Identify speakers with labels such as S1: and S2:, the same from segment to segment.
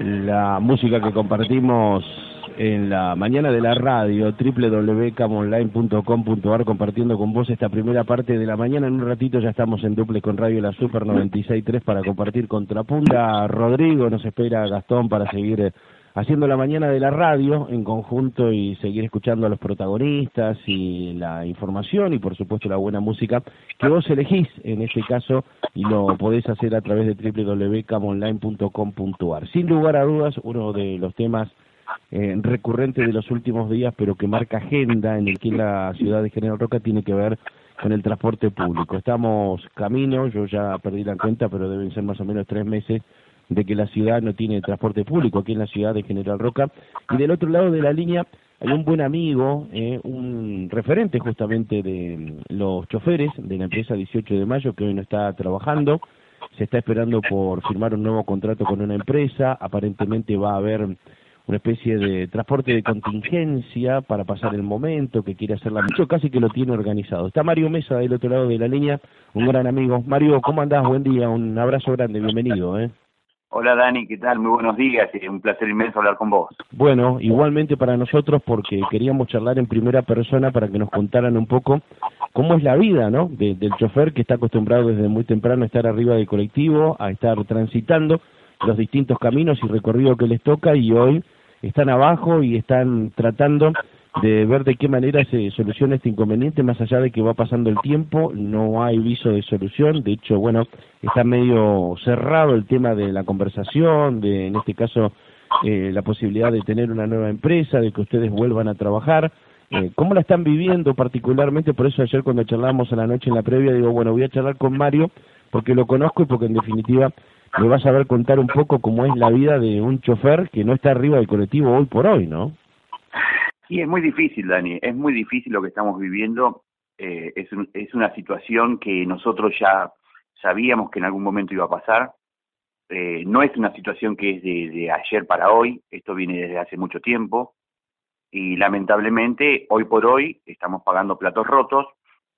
S1: la música que compartimos en la mañana de la radio, www.camonline.com.ar, compartiendo con vos esta primera parte de la mañana. En un ratito ya estamos en duple con Radio La Super 96.3 para compartir Contrapunta. Rodrigo nos espera Gastón para seguir eh, haciendo la mañana de la radio en conjunto y seguir escuchando a los protagonistas y la información y por supuesto la buena música que vos elegís en este caso y lo podés hacer a través de www.camonline.com.ar. Sin lugar a dudas, uno de los temas eh, recurrentes de los últimos días, pero que marca agenda en el que la ciudad de General Roca tiene que ver con el transporte público. Estamos camino, yo ya perdí la cuenta, pero deben ser más o menos tres meses de que la ciudad no tiene transporte público aquí en la ciudad de General Roca. Y del otro lado de la línea hay un buen amigo, eh, un referente justamente de mm, los choferes de la empresa 18 de mayo que hoy no está trabajando. Se está esperando por firmar un nuevo contrato con una empresa. Aparentemente va a haber una especie de transporte de contingencia para pasar el momento, que quiere hacerla mucho, casi que lo tiene organizado. Está Mario Mesa del otro lado de la línea, un gran amigo. Mario, ¿cómo andás? Buen día, un abrazo grande, bienvenido. ¿eh?
S2: Hola Dani, ¿qué tal? Muy buenos días, es un placer inmenso hablar con vos.
S1: Bueno, igualmente para nosotros porque queríamos charlar en primera persona para que nos contaran un poco cómo es la vida, ¿no? del chofer que está acostumbrado desde muy temprano a estar arriba del colectivo, a estar transitando los distintos caminos y recorridos que les toca y hoy están abajo y están tratando de ver de qué manera se soluciona este inconveniente, más allá de que va pasando el tiempo, no hay viso de solución, de hecho, bueno, está medio cerrado el tema de la conversación, de, en este caso, eh, la posibilidad de tener una nueva empresa, de que ustedes vuelvan a trabajar. Eh, ¿Cómo la están viviendo particularmente? Por eso ayer cuando charlábamos a la noche en la previa, digo, bueno, voy a charlar con Mario porque lo conozco y porque en definitiva me vas a ver contar un poco cómo es la vida de un chofer que no está arriba del colectivo hoy por hoy, ¿no?
S2: Sí, es muy difícil, Dani, es muy difícil lo que estamos viviendo. Eh, es, es una situación que nosotros ya sabíamos que en algún momento iba a pasar. Eh, no es una situación que es de, ayer para hoy, esto viene desde hace mucho tiempo y lamentablemente hoy por hoy estamos pagando platos rotos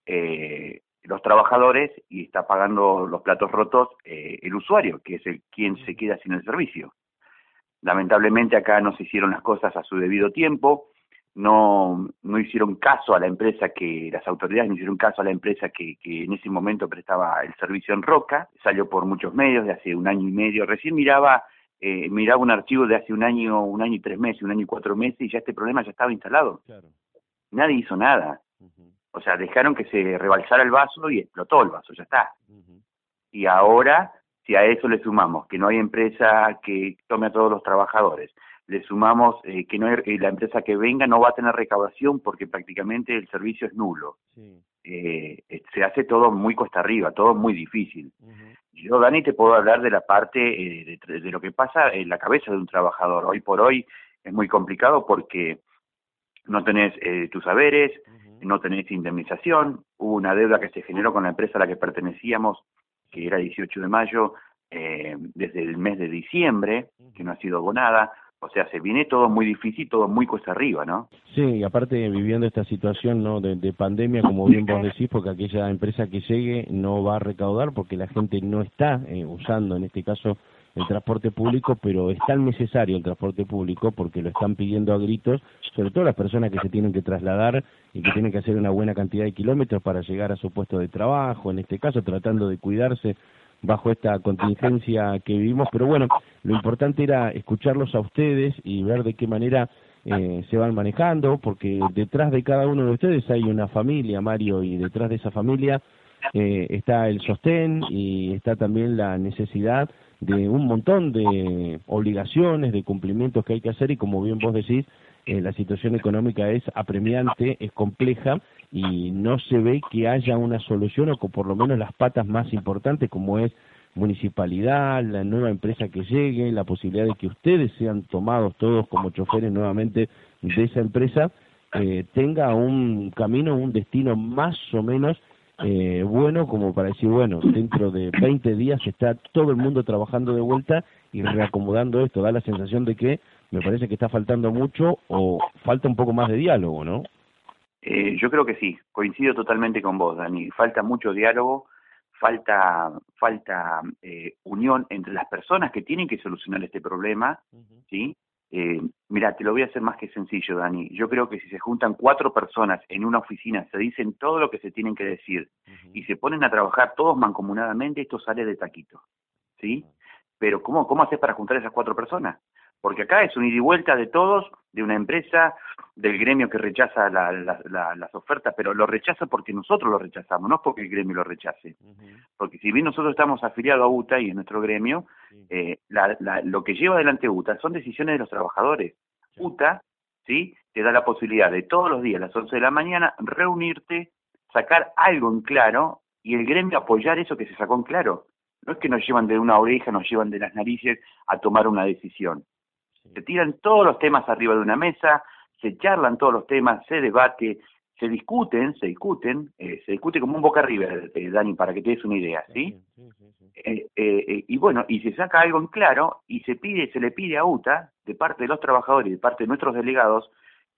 S2: eh, los trabajadores y está pagando los platos rotos eh, el usuario, que es el quien se queda sin el servicio. Lamentablemente acá no se hicieron las cosas a su debido tiempo, no, no hicieron caso a la empresa que, las autoridades no hicieron caso a la empresa que, que en ese momento prestaba el servicio en Roca, salió por muchos medios de hace un año y medio, recién miraba, eh, miraba un archivo de hace un año, un año y tres meses, un año y cuatro meses y ya este problema ya estaba instalado. Nadie hizo nada. O sea, dejaron que se rebalsara el vaso y explotó el vaso, ya está. Y ahora, si a eso le sumamos que no hay empresa que tome a todos los trabajadores, le sumamos eh, que no hay, eh, la empresa que venga no va a tener recaudación porque prácticamente el servicio es nulo. Eh, se hace todo muy cuesta arriba, todo muy difícil. Yo, Dani, te puedo hablar de la parte de, de, lo que pasa en la cabeza de un trabajador. Hoy por hoy es muy complicado porque no tenés tus saberes, no tenés indemnización, hubo una deuda que se generó con la empresa a la que pertenecíamos, que era 18 de mayo, desde el mes de diciembre, que no ha sido abonada, o sea, se viene todo muy difícil, todo muy cuesta arriba, ¿no?
S1: Sí, y aparte viviendo esta situación ¿no? de, pandemia, como bien vos decís, porque aquella empresa que llegue no va a recaudar porque la gente no está eh, usando, en este caso, el transporte público, pero es tan necesario el transporte público porque lo están pidiendo a gritos, sobre todo las personas que se tienen que trasladar y que tienen que hacer una buena cantidad de kilómetros para llegar a su puesto de trabajo, en este caso tratando de cuidarse bajo esta contingencia que vivimos, pero bueno, lo importante era escucharlos a ustedes y ver de qué manera eh, se van manejando, porque detrás de cada uno de ustedes hay una familia, Mario, y detrás de esa familia eh, está el sostén y está también la necesidad de un montón de obligaciones, de cumplimientos que hay que hacer y como bien vos decís, eh, la situación económica es apremiante, es compleja y no se ve que haya una solución o que por lo menos las patas más importantes como es municipalidad, la nueva empresa que llegue, la posibilidad de que ustedes sean tomados todos como choferes nuevamente de esa empresa, eh, tenga un camino, un destino más o menos eh, bueno como para decir, bueno, dentro de 20 días está todo el mundo trabajando de vuelta y reacomodando esto. Da la sensación de que me parece que está faltando mucho o falta un poco más de diálogo, ¿no?
S2: Eh, yo creo que sí, coincido totalmente con vos, Dani. Falta mucho diálogo, falta, falta eh, unión entre las personas que tienen que solucionar este problema, ¿sí? Eh, mira, te lo voy a hacer más que sencillo, Dani. Yo creo que si se juntan cuatro personas en una oficina, se dicen todo lo que se tienen que decir y se ponen a trabajar todos mancomunadamente, esto sale de taquito, ¿sí? Pero ¿cómo, cómo haces para juntar esas cuatro personas? Porque acá es un ida y vuelta de todos, de una empresa, del gremio que rechaza las ofertas, pero lo rechaza porque nosotros lo rechazamos, no porque el gremio lo rechace. Porque si bien nosotros estamos afiliados a UTA y en nuestro gremio, eh, lo que lleva adelante UTA son decisiones de los trabajadores. UTA, ¿sí? Te da la posibilidad de todos los días a las 11 de la mañana reunirte, sacar algo en claro y el gremio apoyar eso que se sacó en claro. No es que nos llevan de una oreja, nos llevan de las narices a tomar una decisión. Se tiran todos los temas arriba de una mesa, se charlan todos los temas, se debate, se discuten, se discuten, eh, se discute como un boca arriba, eh, Dani, para que te des una idea, ¿sí? Eh, y bueno, y se saca algo en claro y se pide, se le pide a UTA, de parte de los trabajadores y de parte de nuestros delegados,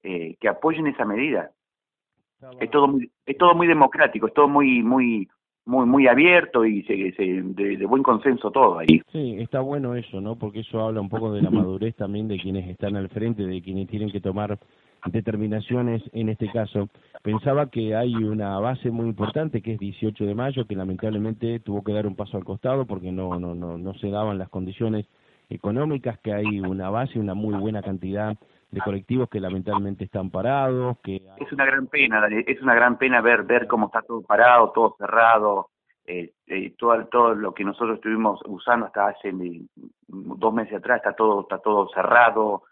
S2: que apoyen esa medida. Es todo muy, es todo muy democrático, es todo muy, muy, muy muy abierto y se, de, buen consenso todo ahí.
S1: Sí, está bueno eso, ¿no? Porque eso habla un poco de la madurez también de quienes están al frente, de quienes tienen que tomar determinaciones en este caso. Pensaba que hay una base muy importante que es 18 de mayo, que lamentablemente tuvo que dar un paso al costado porque no, no, no, no se daban las condiciones económicas, que hay una base, una muy buena cantidad de colectivos que lamentablemente están parados, que
S2: es una gran pena, es una gran pena ver ver cómo está todo parado, todo cerrado, eh, eh, todo todo lo que nosotros estuvimos usando hasta hace dos meses atrás está todo está todo cerrado,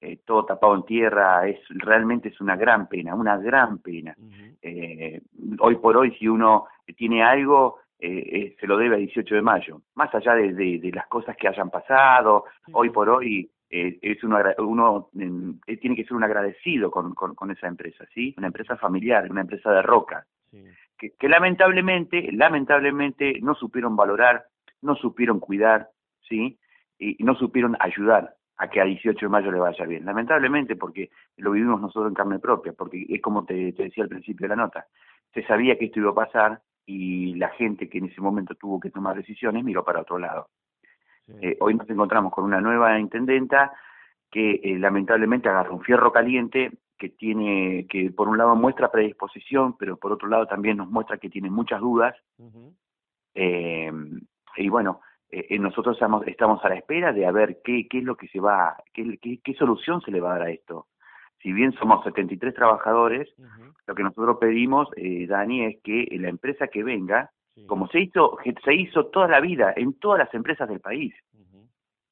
S2: eh, todo tapado en tierra, es realmente es una gran pena, una gran pena. eh, hoy por hoy si uno tiene algo eh, se lo debe a 18 de mayo, más allá de, de, las cosas que hayan pasado, hoy por hoy eh, es uno, uno eh, tiene que ser un agradecido con, con, esa empresa, ¿sí? Una empresa familiar, una empresa de roca, que, que, lamentablemente, lamentablemente no supieron valorar, no supieron cuidar, ¿sí? Y, no supieron ayudar a que a 18 de mayo le vaya bien. Lamentablemente, porque lo vivimos nosotros en carne propia, porque es como te, te decía al principio de la nota, se sabía que esto iba a pasar y la gente que en ese momento tuvo que tomar decisiones miró para otro lado. Eh, hoy nos encontramos con una nueva intendenta que eh, lamentablemente agarra un fierro caliente que tiene, que por un lado muestra predisposición, pero por otro lado también nos muestra que tiene muchas dudas. eh, y bueno, eh, nosotros estamos, estamos a la espera de a ver qué, qué es lo que se va, qué, qué, qué solución se le va a dar a esto. Si bien somos 73 trabajadores, lo que nosotros pedimos, eh, Dani, es que la empresa que venga como se hizo, se hizo toda la vida en todas las empresas del país.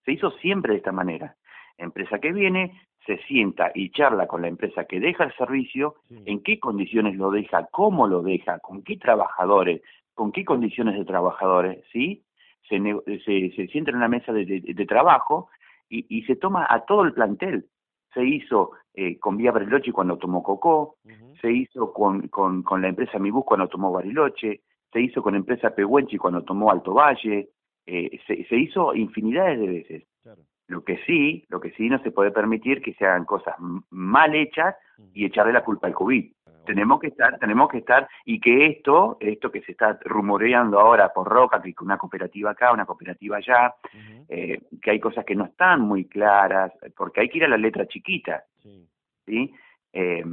S2: Se hizo siempre de esta manera. Empresa que viene, se sienta y charla con la empresa que deja el servicio, en qué condiciones lo deja, cómo lo deja, con qué trabajadores, con qué condiciones de trabajadores, ¿sí? Se, se, se sienta en una mesa de, de, trabajo y, y, se toma a todo el plantel. Se hizo eh, con Vía Bariloche cuando tomó Cocó, se hizo con, con, con la empresa Mibus cuando tomó Bariloche, se hizo con empresa Pehuenchi cuando tomó Alto Valle, eh, se, hizo infinidades de veces. Lo que sí, lo que sí no se puede permitir que se hagan cosas mal hechas y echarle la culpa al COVID. Tenemos que estar, tenemos que estar, y que esto, esto que se está rumoreando ahora por Roca, que una cooperativa acá, una cooperativa allá, eh, que hay cosas que no están muy claras, porque hay que ir a la letra chiquita, ¿sí? Eh,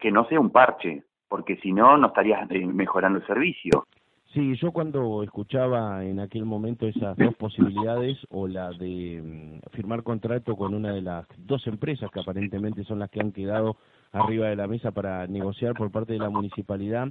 S2: que no sea un parche, porque si no, no estarías mejorando el servicio.
S1: Sí, yo cuando escuchaba en aquel momento esas dos posibilidades, o la de mm, firmar contrato con una de las dos empresas que aparentemente son las que han quedado arriba de la mesa para negociar por parte de la municipalidad,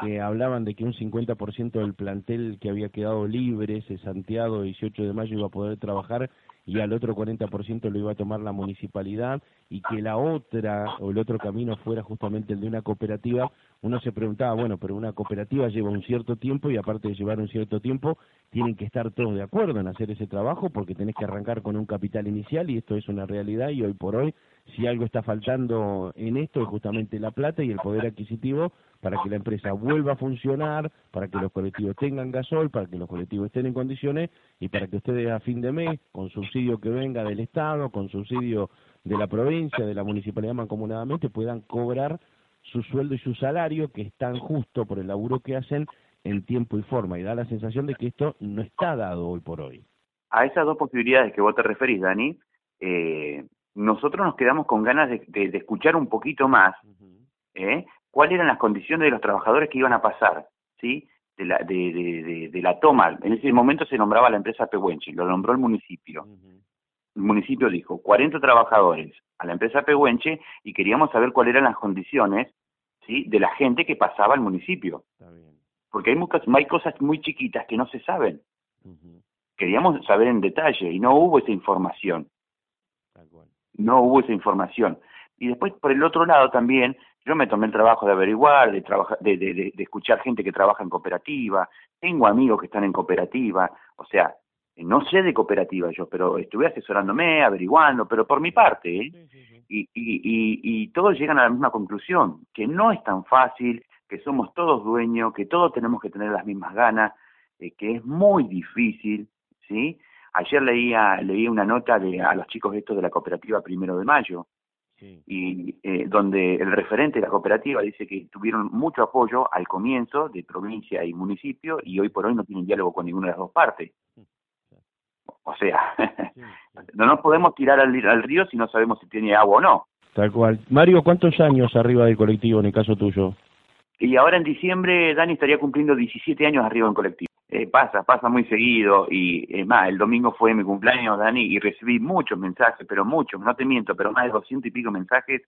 S1: que hablaban de que un 50% del plantel que había quedado libre, cesanteado 18 de mayo, iba a poder trabajar y al otro 40% lo iba a tomar la municipalidad y que la otra o el otro camino fuera justamente el de una cooperativa, uno se preguntaba, bueno, pero una cooperativa lleva un cierto tiempo y aparte de llevar un cierto tiempo, tienen que estar todos de acuerdo en hacer ese trabajo porque tenés que arrancar con un capital inicial y esto es una realidad y hoy por hoy si algo está faltando en esto es justamente la plata y el poder adquisitivo para que la empresa vuelva a funcionar, para que los colectivos tengan gasol, para que los colectivos estén en condiciones y para que ustedes a fin de mes, con subsidio que venga del Estado, con subsidio de la provincia, de la municipalidad mancomunadamente, puedan cobrar su sueldo y su salario, que es tan justo por el laburo que hacen en tiempo y forma, y da la sensación de que esto no está dado hoy por hoy.
S2: A esas dos posibilidades que vos te referís, Dani, eh, nosotros nos quedamos con ganas de, escuchar un poquito más ¿eh? cuáles eran las condiciones de los trabajadores que iban a pasar, ¿sí? De la, de, de, la toma. En ese momento se nombraba la empresa Pehuenche, lo nombró el municipio. El municipio dijo 40 trabajadores a la empresa Pehuenche y queríamos saber cuáles eran las condiciones ¿sí? de la gente que pasaba al municipio. Porque hay, muchas, hay cosas muy chiquitas que no se saben. Queríamos saber en detalle y no hubo esa información. No hubo esa información. Y después, por el otro lado también, yo me tomé el trabajo de averiguar, de, de, de, de, escuchar gente que trabaja en cooperativa, tengo amigos que están en cooperativa, o sea, no sé de cooperativa yo, pero estuve asesorándome, averiguando, pero por mi parte, ¿eh? Y, y, y, y todos llegan a la misma conclusión, que no es tan fácil, que somos todos dueños, que todos tenemos que tener las mismas ganas, eh, que es muy difícil, ¿sí? Ayer leía, leí una nota de, a los chicos estos de la cooperativa Primero de Mayo, y eh, donde el referente de la cooperativa dice que tuvieron mucho apoyo al comienzo de provincia y municipio y hoy por hoy no tienen diálogo con ninguna de las dos partes. O sea, no nos podemos tirar al, al, río si no sabemos si tiene agua o no.
S1: Tal cual. Mario, ¿cuántos años arriba del colectivo en el caso tuyo?
S2: Y ahora en diciembre Dani estaría cumpliendo 17 años arriba en colectivo. Eh, pasa, pasa muy seguido. Y es más, el domingo fue mi cumpleaños, Dani, y recibí muchos mensajes, pero muchos, no te miento, pero más de 200 y pico mensajes,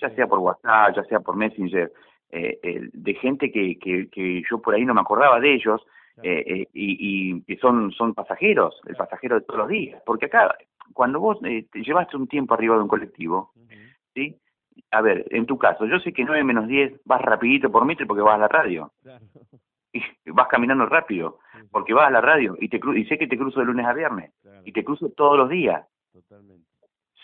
S2: ya sea por WhatsApp, ya sea por Messenger, eh, de gente que, que, que yo por ahí no me acordaba de ellos, eh, eh, y, y, que son, son pasajeros, el pasajero de todos los días. Porque acá, cuando vos eh, te llevaste un tiempo arriba de un colectivo, ¿sí? A ver, en tu caso, yo sé que 9 menos 10 vas rapidito por metro porque vas a la radio. Y vas caminando rápido porque vas a la radio y te y sé que te cruzo de lunes a viernes y te cruzo todos los días. Totalmente.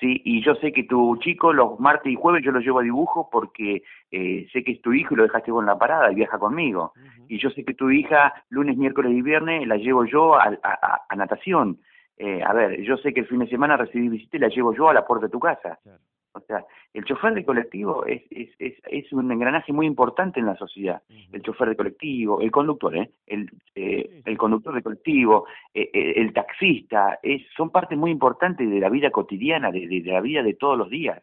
S2: Sí, y yo sé que tu chico los martes y jueves yo lo llevo a dibujo porque eh, sé que es tu hijo y lo dejaste con la parada y viaja conmigo. Y yo sé que tu hija lunes, miércoles y viernes la llevo yo a, a, natación. Eh, a ver, yo sé que el fin de semana recibí visita y la llevo yo a la puerta de tu casa. O sea, el chofer de colectivo es, es, es, es un engranaje muy importante en la sociedad. El chofer de colectivo, el conductor, ¿eh? el, eh, el conductor de colectivo, eh, eh, el taxista, es, son partes muy importantes de la vida cotidiana, de, de, la vida de todos los días.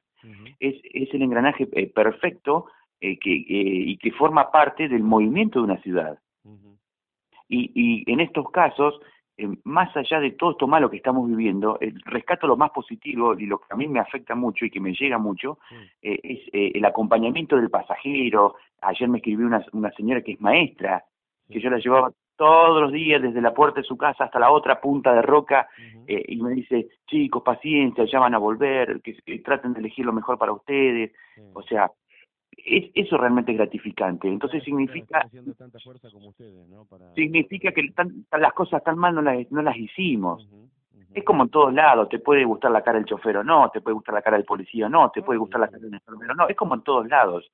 S2: es, es el engranaje eh, perfecto que, y que forma parte del movimiento de una ciudad. y, y en estos casos, eh, más allá de todo esto malo que estamos viviendo, el rescato lo más positivo y lo que a mí me afecta mucho y que me llega mucho eh, es eh, el acompañamiento del pasajero. Ayer me escribió una, una señora que es maestra, que yo la llevaba todos los días desde la puerta de su casa hasta la otra punta de roca y me dice, chicos, paciencia, ya van a volver, que, que, traten de elegir lo mejor para ustedes. O sea, es, eso realmente gratificante. Entonces significa significa que las cosas tan mal no las, no las hicimos. Es como en todos lados, te puede gustar la cara del chofer o no, te puede gustar la cara del policía o no, te puede gustar la cara del enfermero no, es como en todos lados.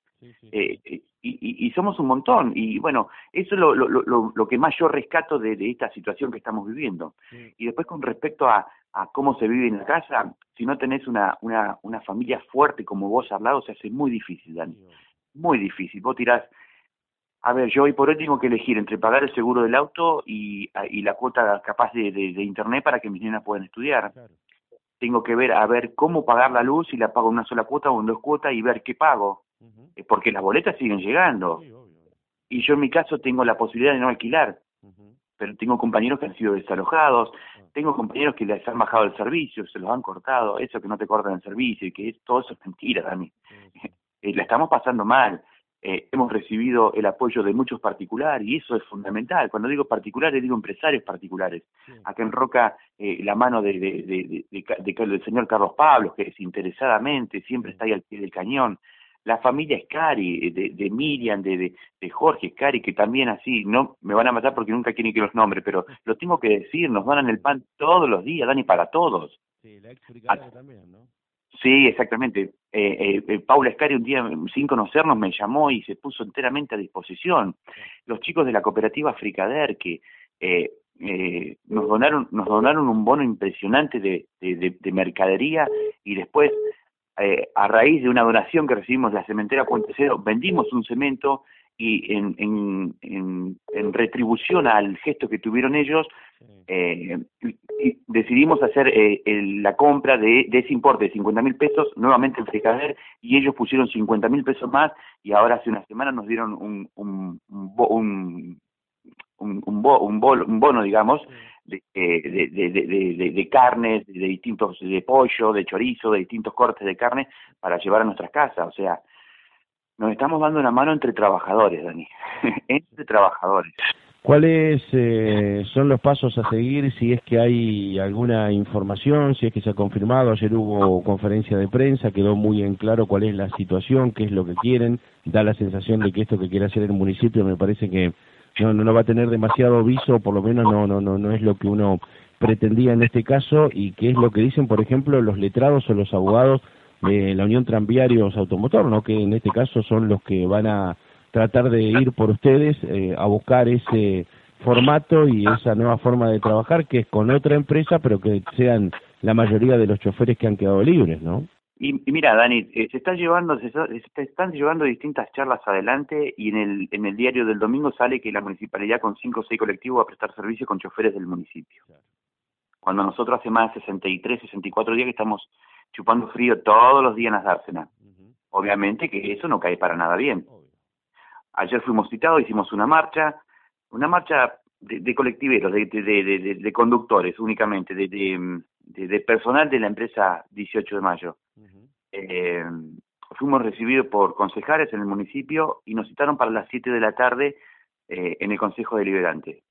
S2: Eh, eh, y, y, somos un montón. Y bueno, eso es lo, lo, lo, lo que más yo rescato de, de, esta situación que estamos viviendo. Y después con respecto a, a cómo se vive en la casa, si no tenés una, una, una familia fuerte como vos al lado, se hace muy difícil, Dani. Muy difícil. Vos tirás, a ver, yo hoy por hoy tengo que elegir entre pagar el seguro del auto y, y la cuota capaz de, de, de, internet para que mis nenas puedan estudiar. Tengo que ver, a ver cómo pagar la luz, si la pago en una sola cuota o en dos cuotas y ver qué pago. Porque las boletas siguen llegando. Y yo en mi caso tengo la posibilidad de no alquilar pero tengo compañeros que han sido desalojados, tengo compañeros que les han bajado el servicio, se los han cortado, eso que no te cortan el servicio y que es, todo eso es mentira, Dani. eh, la estamos pasando mal. Eh, hemos recibido el apoyo de muchos particulares y eso es fundamental. Cuando digo particulares, digo empresarios particulares. Acá en Roca, eh, la mano de, de, de, de, del señor Carlos Pablo, que desinteresadamente siempre está ahí al pie del cañón la familia Scari, de, de Miriam, de, de, Jorge Scari, que también así, no me van a matar porque nunca quieren que los nombre, pero lo tengo que decir, nos donan el pan todos los días, Dani, para todos.
S1: Sí, la ex también, ¿no?
S2: Sí, exactamente. Eh, eh, Paula Scari un día, sin conocernos, me llamó y se puso enteramente a disposición. Los chicos de la cooperativa Fricader, que eh, eh, nos donaron nos donaron un bono impresionante de, de, de mercadería y después eh, a raíz de una donación que recibimos de la cementera Puente Cero, vendimos un cemento y en, en, en, retribución al gesto que tuvieron ellos, eh, decidimos hacer eh, la compra de, ese importe de 50 mil pesos nuevamente en Fricader y ellos pusieron 50 mil pesos más y ahora hace una semana nos dieron un, un, un, un, un, bono, digamos, de, de, de, de, carnes, de distintos, de pollo, de chorizo, de distintos cortes de carne para llevar a nuestras casas. O sea, nos estamos dando una mano entre trabajadores, Dani, entre trabajadores.
S1: ¿Cuáles eh, son los pasos a seguir si es que hay alguna información, si es que se ha confirmado? Ayer hubo conferencia de prensa, quedó muy en claro cuál es la situación, qué es lo que quieren. Da la sensación de que esto que quiere hacer el municipio me parece que no, no, va a tener demasiado viso, por lo menos no, no, no, no es lo que uno pretendía en este caso y qué es lo que dicen, por ejemplo, los letrados o los abogados de la Unión Tranviarios Automotor, ¿no? que en este caso son los que van a tratar de ir por ustedes eh, a buscar ese formato y esa nueva forma de trabajar que es con otra empresa, pero que sean la mayoría de los choferes que han quedado libres, ¿no?
S2: Y, mira, Dani, eh, se está llevando, se, están llevando distintas charlas adelante y en el, en el diario del domingo sale que la municipalidad con cinco o seis colectivos va a prestar servicio con choferes del municipio. Cuando nosotros hace más de 63, 64 días que estamos chupando frío todos los días en las dársenas. Obviamente que eso no cae para nada bien. Ayer fuimos citados, hicimos una marcha, una marcha de, de colectiveros, de, de, de, conductores únicamente, de, personal de la empresa 18 de mayo. Eh, fuimos recibidos por concejales en el municipio y nos citaron para las 7 de la tarde eh, en el Consejo Deliberante.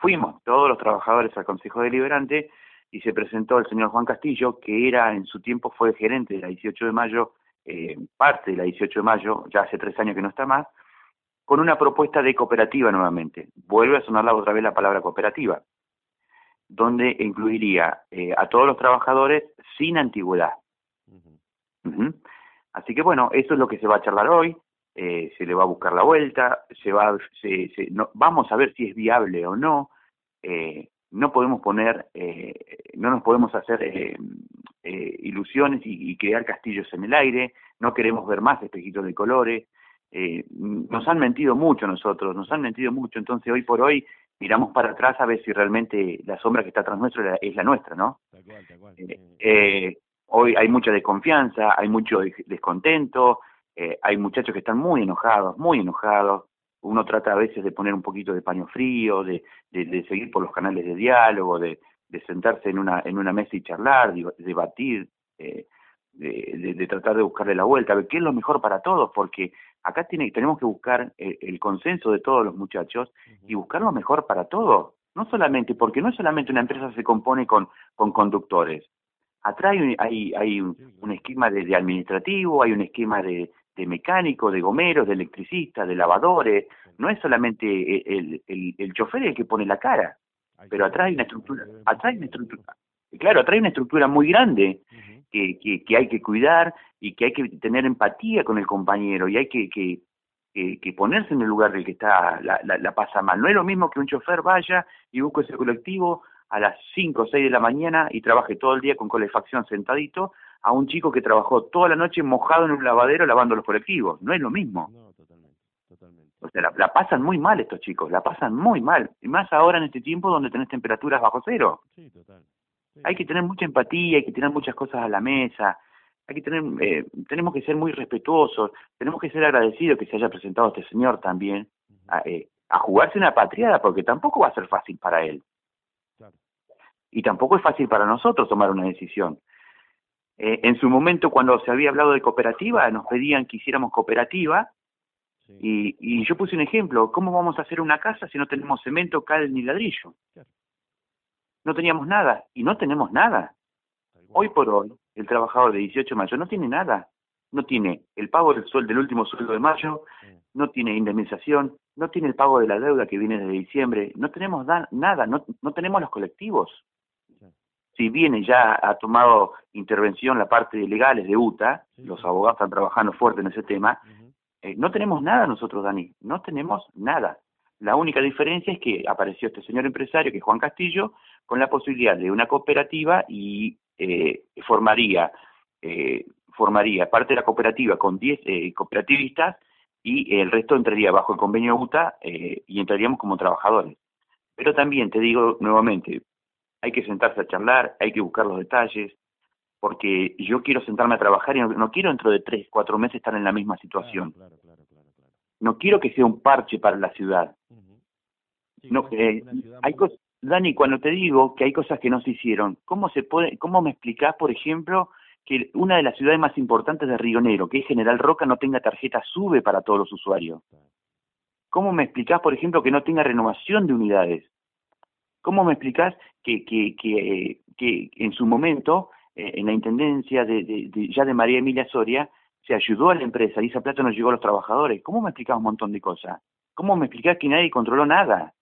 S2: Fuimos todos los trabajadores al Consejo Deliberante y se presentó el señor Juan Castillo, que era en su tiempo fue gerente de la 18 de mayo, eh, parte de la 18 de mayo, ya hace tres años que no está más, con una propuesta de cooperativa nuevamente. Vuelve a sonar otra vez la palabra cooperativa, donde incluiría eh, a todos los trabajadores sin antigüedad. Así que bueno, eso es lo que se va a charlar hoy. Eh, se le va a buscar la vuelta, se va, se, no, vamos a ver si es viable o no. Eh, no podemos poner, eh, no nos podemos hacer eh, eh, ilusiones y, crear castillos en el aire, no queremos ver más espejitos de colores, nos han mentido mucho nosotros, nos han mentido mucho, entonces hoy por hoy miramos para atrás a ver si realmente la sombra que está tras nuestro es la nuestra, ¿no? Hoy hay mucha desconfianza, hay mucho descontento, hay muchachos que están muy enojados, muy enojados, uno trata a veces de poner un poquito de paño frío, de, de, seguir por los canales de diálogo, de, de, sentarse en una, en una mesa y charlar, debatir, eh, de, de, tratar de buscarle la vuelta, a ver qué es lo mejor para todos, porque acá tiene, tenemos que buscar eh, el, consenso de todos los muchachos y buscar lo mejor para todos. No solamente, porque no solamente una empresa se compone con, con conductores. Atrás hay, hay, un, un esquema de, administrativo, hay un esquema de, de mecánico, de gomeros, de electricistas, de lavadores. No es solamente el, el, el chofer el que pone la cara, pero atrás hay una estructura, atrás hay una estructura, claro, atrás hay una estructura muy grande que, que, que, hay que cuidar y que hay que tener empatía con el compañero y hay que, que, que, ponerse en el lugar del que está la, la, la, pasa mal. No es lo mismo que un chofer vaya y busque ese colectivo a las 5 o 6 de la mañana y trabaje todo el día con calefacción sentadito a un chico que trabajó toda la noche mojado en un lavadero lavando los colectivos. No es lo mismo. No, totalmente, totalmente. O sea, la, pasan muy mal estos chicos, la pasan muy mal. Y más ahora en este tiempo donde tenés temperaturas bajo cero. Sí, total. Hay que tener mucha empatía, hay que tener muchas cosas a la mesa. Hay que tener, eh, tenemos que ser muy respetuosos, tenemos que ser agradecidos que se haya presentado este señor también a, eh, a jugarse una patriada, porque tampoco va a ser fácil para él. Y tampoco es fácil para nosotros tomar una decisión. Eh, en su momento, cuando se había hablado de cooperativa, nos pedían que hiciéramos cooperativa. Y, y, yo puse un ejemplo, ¿cómo vamos a hacer una casa si no tenemos cemento, cal ni ladrillo? No teníamos nada, y no tenemos nada. Hoy por hoy, el trabajador de 18 de mayo no tiene nada. No tiene el pago del sueldo del último sueldo de mayo, no tiene indemnización, no tiene el pago de la deuda que viene desde diciembre, no tenemos nada, no, no tenemos los colectivos si bien ya ha tomado intervención la parte de legales de UTA, los abogados están trabajando fuerte en ese tema, eh, no tenemos nada nosotros, Dani, no tenemos nada. La única diferencia es que apareció este señor empresario, que es Juan Castillo, con la posibilidad de una cooperativa y eh, formaría, eh, formaría parte de la cooperativa con 10 cooperativistas y el resto entraría bajo el convenio UTA eh, y entraríamos como trabajadores. Pero también te digo nuevamente, hay que sentarse a charlar, hay que buscar los detalles, porque yo quiero sentarme a trabajar y no, quiero dentro de tres, cuatro meses estar en la misma situación. no quiero que sea un parche para la ciudad. no, eh, hay cosas, Dani, cuando te digo que hay cosas que no se hicieron, ¿cómo se puede, cómo me explicás, por ejemplo, que una de las ciudades más importantes de Río Negro, que es General Roca, no tenga tarjeta SUBE para todos los usuarios? ¿Cómo me explicás, por ejemplo, que no tenga renovación de unidades? ¿Cómo me explicás que, que, que, que en su momento, eh, en la intendencia de, ya de María Emilia Soria, se ayudó a la empresa y esa plata no llegó a los trabajadores? ¿Cómo me explicás un montón de cosas? ¿Cómo me explicás que nadie controló nada?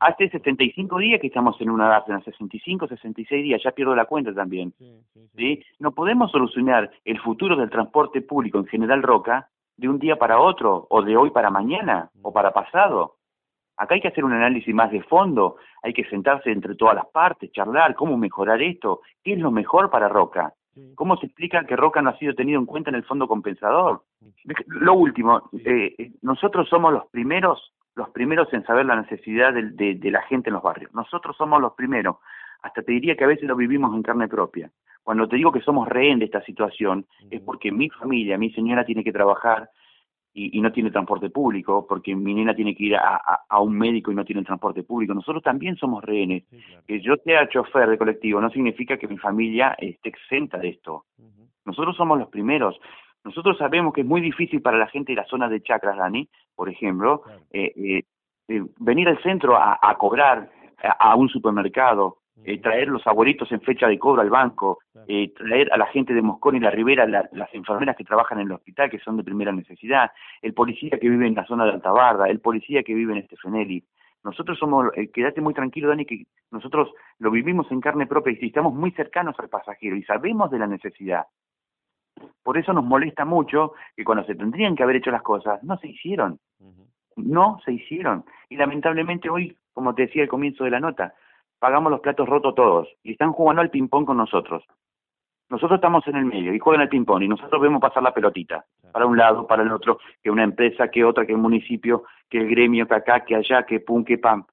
S2: Hace 75 días que estamos en una edad, en 65, 66 días, ya pierdo la cuenta también. Sí, No podemos solucionar el futuro del transporte público en General Roca de un día para otro, o de hoy para mañana, o para pasado. Acá hay que hacer un análisis más de fondo, hay que sentarse entre todas las partes, charlar, cómo mejorar esto, qué es lo mejor para Roca. ¿Cómo se explica que Roca no ha sido tenido en cuenta en el fondo compensador? Lo último, eh, nosotros somos los primeros, los primeros en saber la necesidad de, de, la gente en los barrios. Nosotros somos los primeros. Hasta te diría que a veces lo vivimos en carne propia. Cuando te digo que somos rehén de esta situación, es porque mi familia, mi señora tiene que trabajar, y, no tiene transporte público, porque mi nena tiene que ir a, un médico y no tiene transporte público. Nosotros también somos rehenes. Que yo sea chofer de colectivo no significa que mi familia esté exenta de esto. Nosotros somos los primeros. Nosotros sabemos que es muy difícil para la gente de la zona de Chacras, Dani, por ejemplo, eh, eh, eh, venir al centro a, cobrar a, un supermercado, eh, traer los abuelitos en fecha de cobro al banco, eh, traer a la gente de Moscón y la Ribera, las enfermeras que trabajan en el hospital, que son de primera necesidad, el policía que vive en la zona de Altabarda, el policía que vive en Estefenelli. Nosotros somos, eh, quédate muy tranquilo, Dani, que nosotros lo vivimos en carne propia y estamos muy cercanos al pasajero y sabemos de la necesidad. Por eso nos molesta mucho que cuando se tendrían que haber hecho las cosas, no se hicieron. No se hicieron. Y lamentablemente hoy, como te decía al comienzo de la nota, pagamos los platos rotos todos y están jugando al ping-pong con nosotros. Nosotros estamos en el medio y juegan al ping-pong y nosotros vemos pasar la pelotita para un lado, para el otro, que una empresa, que otra, que el municipio, que el gremio, que acá, que allá, que pum, que pam.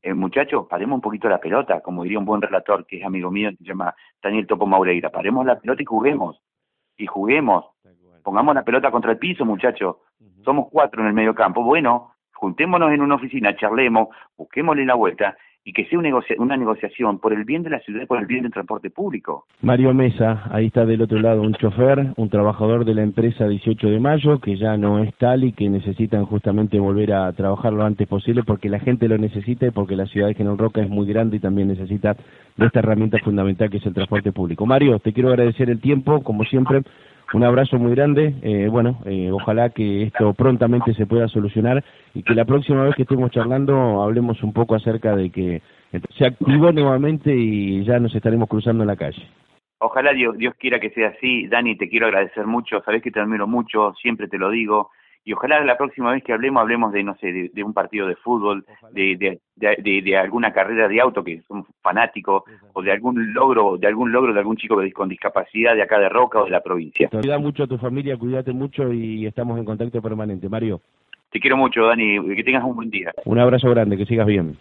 S2: Eh, muchachos, paremos un poquito la pelota, como diría un buen relator que es amigo mío, se llama Daniel Topo Maureira. Paremos la pelota y juguemos. Y juguemos. Pongamos la pelota contra el piso, muchachos. Somos cuatro en el medio campo. Bueno, juntémonos en una oficina, charlemos, busquémosle la vuelta y que sea una, negociación por el bien de la ciudad por el bien del transporte público.
S1: Mario Mesa, ahí está del otro lado un chofer, un trabajador de la empresa 18 de mayo, que ya no es tal y que necesitan justamente volver a trabajar lo antes posible porque la gente lo necesita y porque la ciudad de General Roca es muy grande y también necesita de esta herramienta fundamental que es el transporte público. Mario, te quiero agradecer el tiempo, como siempre, un abrazo muy grande. Eh, bueno, eh, ojalá que esto prontamente se pueda solucionar y que la próxima vez que estemos charlando hablemos un poco acerca de que se activó nuevamente y ya nos estaremos cruzando en la calle.
S2: Ojalá Dios, Dios quiera que sea así. Dani, te quiero agradecer mucho. Sabes que te admiro mucho, siempre te lo digo y ojalá la próxima vez que hablemos hablemos de no sé de, un partido de fútbol de de, de, alguna carrera de auto que son fanáticos o de algún logro de algún logro de algún chico con discapacidad de acá de Roca o de la provincia.
S1: Cuida mucho a tu familia cuídate mucho y estamos en contacto permanente. Mario.
S2: Te quiero mucho Dani que tengas un buen día.
S1: Un abrazo grande que sigas bien